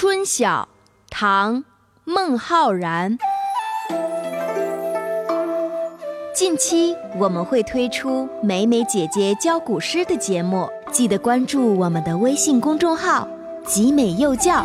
春晓，唐·孟浩然。近期我们会推出美美姐姐教古诗的节目，记得关注我们的微信公众号“集美幼教”。